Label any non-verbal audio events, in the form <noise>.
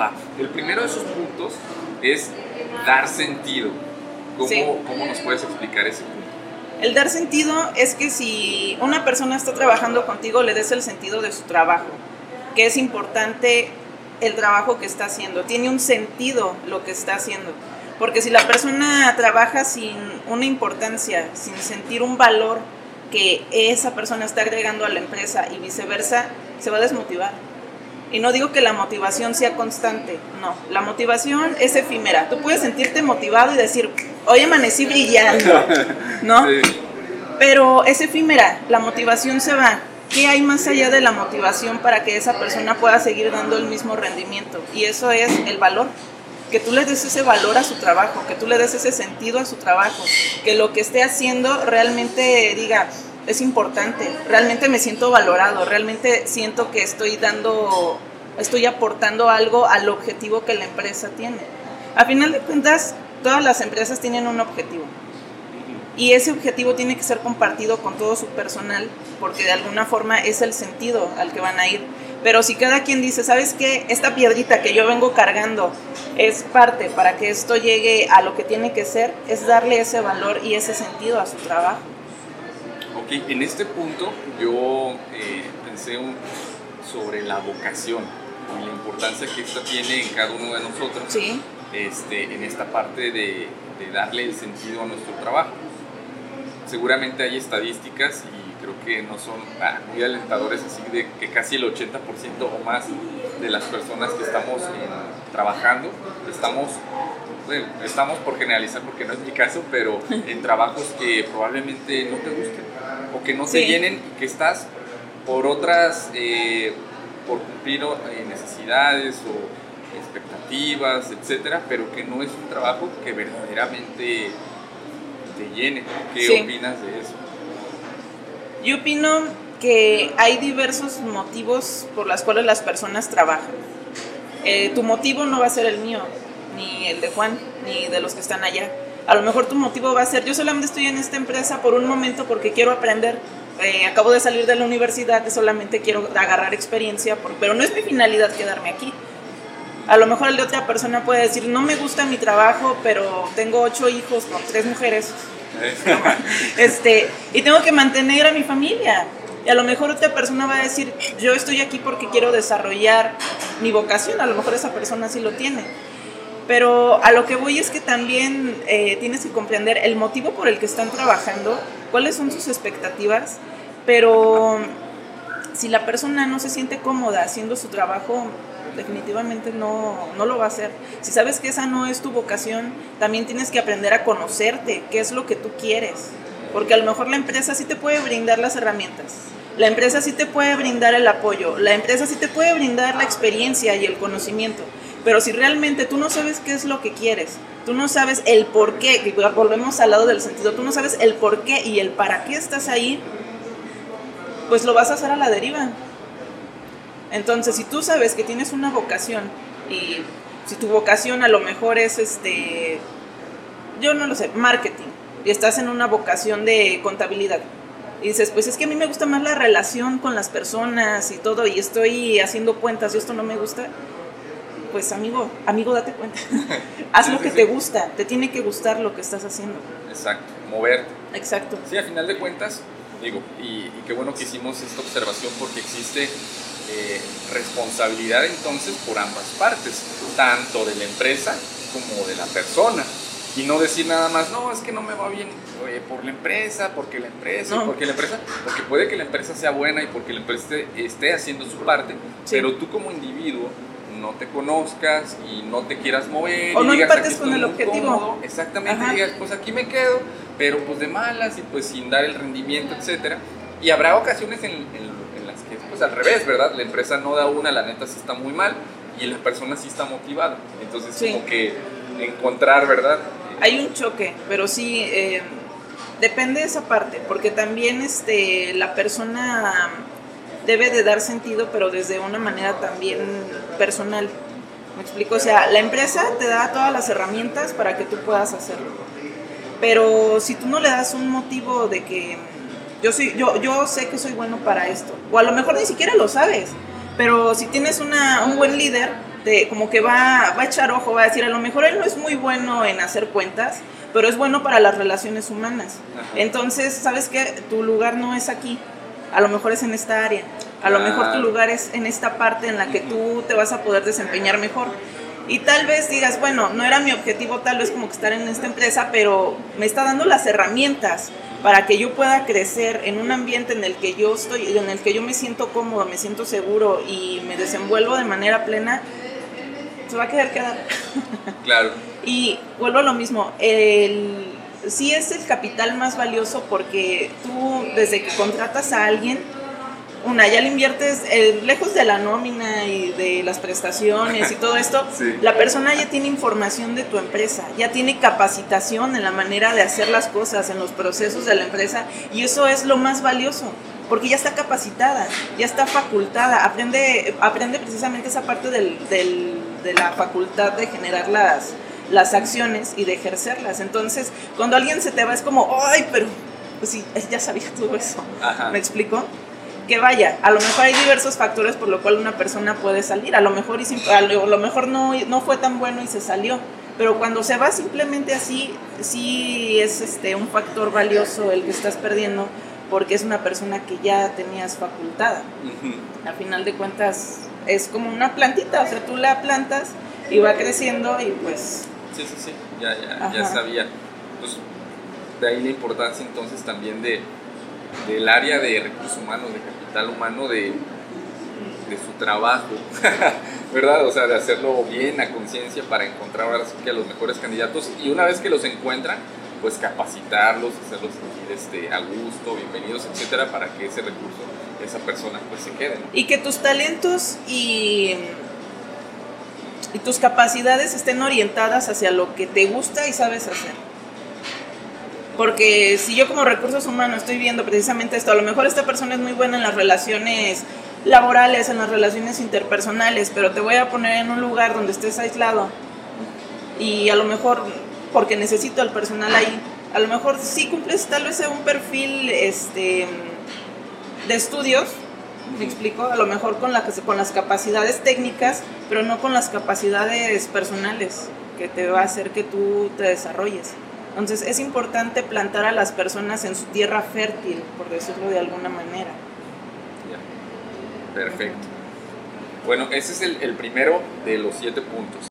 Va. El primero de esos puntos es dar sentido. ¿Cómo, Sí. ¿Cómo nos puedes explicar ese punto? El dar sentido es que si una persona está trabajando contigo, le des el sentido de su trabajo, que es importante el trabajo que está haciendo, tiene un sentido lo que está haciendo. Porque si la persona trabaja sin una importancia, sin sentir un valor que esa persona está agregando a la empresa y viceversa, se va a desmotivar. Y no digo que la motivación sea constante, no, la motivación es efímera. Tú puedes sentirte motivado y decir, hoy amanecí brillando, <laughs> ¿no? Sí. Pero es efímera, la motivación se va. ¿Qué hay más allá de la motivación para que esa persona pueda seguir dando el mismo rendimiento? Y eso es el valor. Que tú le des ese valor a su trabajo, que tú le des ese sentido a su trabajo, que lo que esté haciendo realmente diga, es importante, realmente me siento valorado, realmente siento que estoy dando, estoy aportando algo al objetivo que la empresa tiene. A final de cuentas, todas las empresas tienen un objetivo. Y ese objetivo tiene que ser compartido con todo su personal, porque de alguna forma es el sentido al que van a ir. Pero si cada quien dice, ¿sabes qué? Esta piedrita que yo vengo cargando es parte para que esto llegue a lo que tiene que ser, es darle ese valor y ese sentido a su trabajo. Ok, en este punto yo eh, pensé un- sobre la vocación y la importancia que esta tiene en cada uno de nosotros. Sí, este, en esta parte de, de darle el sentido a nuestro trabajo. Seguramente hay estadísticas y creo que no son ah, muy alentadores, así de que casi el 80% o más de las personas que estamos en- trabajando, estamos, estamos por generalizar porque no es mi caso, pero en trabajos que probablemente no te gusten o que no te Sí. llenen y que estás por otras, eh, por cumplir eh, necesidades o expectativas, etcétera, pero que no es un trabajo que verdaderamente te llene. ¿Qué Sí. opinas de eso? yo opino que hay diversos motivos por los cuales las personas trabajan. Eh, tu motivo no va a ser el mío, ni el de Juan, ni de los que están allá. A lo mejor tu motivo va a ser, yo solamente estoy en esta empresa por un momento porque quiero aprender. Eh, acabo de salir de la universidad y solamente quiero agarrar experiencia, por- pero no es mi finalidad quedarme aquí. A lo mejor el de otra persona puede decir, no me gusta mi trabajo, pero tengo ocho hijos con tres mujeres, <laughs> este, y tengo que mantener a mi familia. Y a lo mejor otra persona va a decir, yo estoy aquí porque quiero desarrollar mi vocación, a lo mejor esa persona sí lo tiene. Pero a lo que voy es que también eh, tienes que comprender el motivo por el que están trabajando, cuáles son sus expectativas, pero si la persona no se siente cómoda haciendo su trabajo, definitivamente no, no lo va a hacer. Si sabes que esa no es tu vocación, también tienes que aprender a conocerte, qué es lo que tú quieres. Porque a lo mejor la empresa sí te puede brindar las herramientas, la empresa sí te puede brindar el apoyo, la empresa sí te puede brindar la experiencia y el conocimiento. Pero si realmente tú no sabes qué es lo que quieres, tú no sabes el por qué, volvemos al lado del sentido, tú no sabes el por qué y el para qué estás ahí, pues lo vas a hacer a la deriva. Entonces, si tú sabes que tienes una vocación y si tu vocación a lo mejor es este, yo no lo sé, marketing, y estás en una vocación de contabilidad, y dices, pues es que a mí me gusta más la relación con las personas y todo, y estoy haciendo cuentas y esto no me gusta, pues amigo, amigo, date cuenta. <laughs> Haz Sí, lo que sí. te gusta, te tiene que gustar lo que estás haciendo. Exacto, moverte. Exacto. Sí, a final de cuentas, digo, y, y qué bueno que hicimos esta observación porque existe eh, responsabilidad entonces por ambas partes, tanto de la empresa como de la persona. Y no decir nada más, no, es que no me va bien oye, por la empresa, porque la empresa, No. porque la empresa, porque puede que la empresa sea buena y porque la empresa esté, esté haciendo su parte, pero tú como individuo no te conozcas y no te quieras mover. O y no digas, empates "Aquí con el objetivo". cómodo". Exactamente, Ajá. digas, pues aquí me quedo, pero pues de malas y pues sin dar el rendimiento, etcétera. Y habrá ocasiones en, en- en las que pues al revés, ¿verdad? La empresa no da una, la neta sí está muy mal y la persona sí está motivada. Entonces Sí. como que encontrar, ¿verdad? Hay un choque, pero sí eh, depende de esa parte, porque también este, la persona debe de dar sentido, pero desde una manera también personal. ¿Me explico? O sea, la empresa te da todas las herramientas para que tú puedas hacerlo. Pero si tú no le das un motivo de que yo, soy, yo, yo sé que soy bueno para esto, o a lo mejor ni siquiera lo sabes, pero si tienes una, un buen líder te, como que va, va a echar ojo, va a decir, a lo mejor él no es muy bueno en hacer cuentas, pero es bueno para las relaciones humanas. Entonces, ¿sabes qué? Tu lugar no es aquí, a lo mejor es en esta área, a lo mejor tu lugar es en esta parte en la que tú te vas a poder desempeñar mejor. Y tal vez digas, bueno, no era mi objetivo tal vez como que estar en esta empresa, pero me está dando las herramientas para que yo pueda crecer en un ambiente en el que yo estoy, en el que yo me siento cómodo, me siento seguro y me desenvuelvo de manera plena, se va a quedar quedar. Claro. <laughs> y vuelvo a lo mismo, el, sí es el capital más valioso porque tú desde que contratas a alguien, una, ya le inviertes, eh, lejos de la nómina y de las prestaciones y todo esto, <laughs> la persona ya tiene información de tu empresa, ya tiene capacitación en la manera de hacer las cosas, en los procesos de la empresa, y eso es lo más valioso, porque ya está capacitada, ya está facultada, aprende, aprende precisamente esa parte del, del, de la facultad de generar las, las acciones y de ejercerlas. Entonces, cuando alguien se te va es como, ay, pero pues sí, <laughs> ya sabía todo eso. ¿Me explico? que vaya, a lo mejor hay diversos factores por lo cual una persona puede salir, a lo mejor, y, a lo mejor no, no fue tan bueno y se salió, pero cuando se va simplemente así, sí es este, un factor valioso el que estás perdiendo porque es una persona que ya tenías facultada. Al final de cuentas es como una plantita, o sea, tú la plantas y va creciendo y pues... Sí, sí, sí, ya, ya, ya sabía. Pues de ahí la importancia entonces también de, del área de recursos humanos, de capital humano, de, de su trabajo, <laughs> ¿verdad? O sea, de hacerlo bien a conciencia para encontrar ahora sí que a los mejores candidatos y una vez que los encuentran, pues capacitarlos, hacerlos sentir este, a gusto, bienvenidos, etcétera, para que ese recurso, esa persona, pues se quede. Y que tus talentos y, y tus capacidades estén orientadas hacia lo que te gusta y sabes hacer. Porque si yo como recursos humanos estoy viendo precisamente esto, a lo mejor esta persona es muy buena en las relaciones laborales, en las relaciones interpersonales, pero te voy a poner en un lugar donde estés aislado y a lo mejor porque necesito el personal ahí, a lo mejor sí cumples tal vez un perfil este, de estudios, me explico, a lo mejor con, la, con las capacidades técnicas, pero no con las capacidades personales que te va a hacer que tú te desarrolles. Entonces es importante plantar a las personas en su tierra fértil, por decirlo de alguna manera. Perfecto. Bueno, ese es el primero de los siete puntos.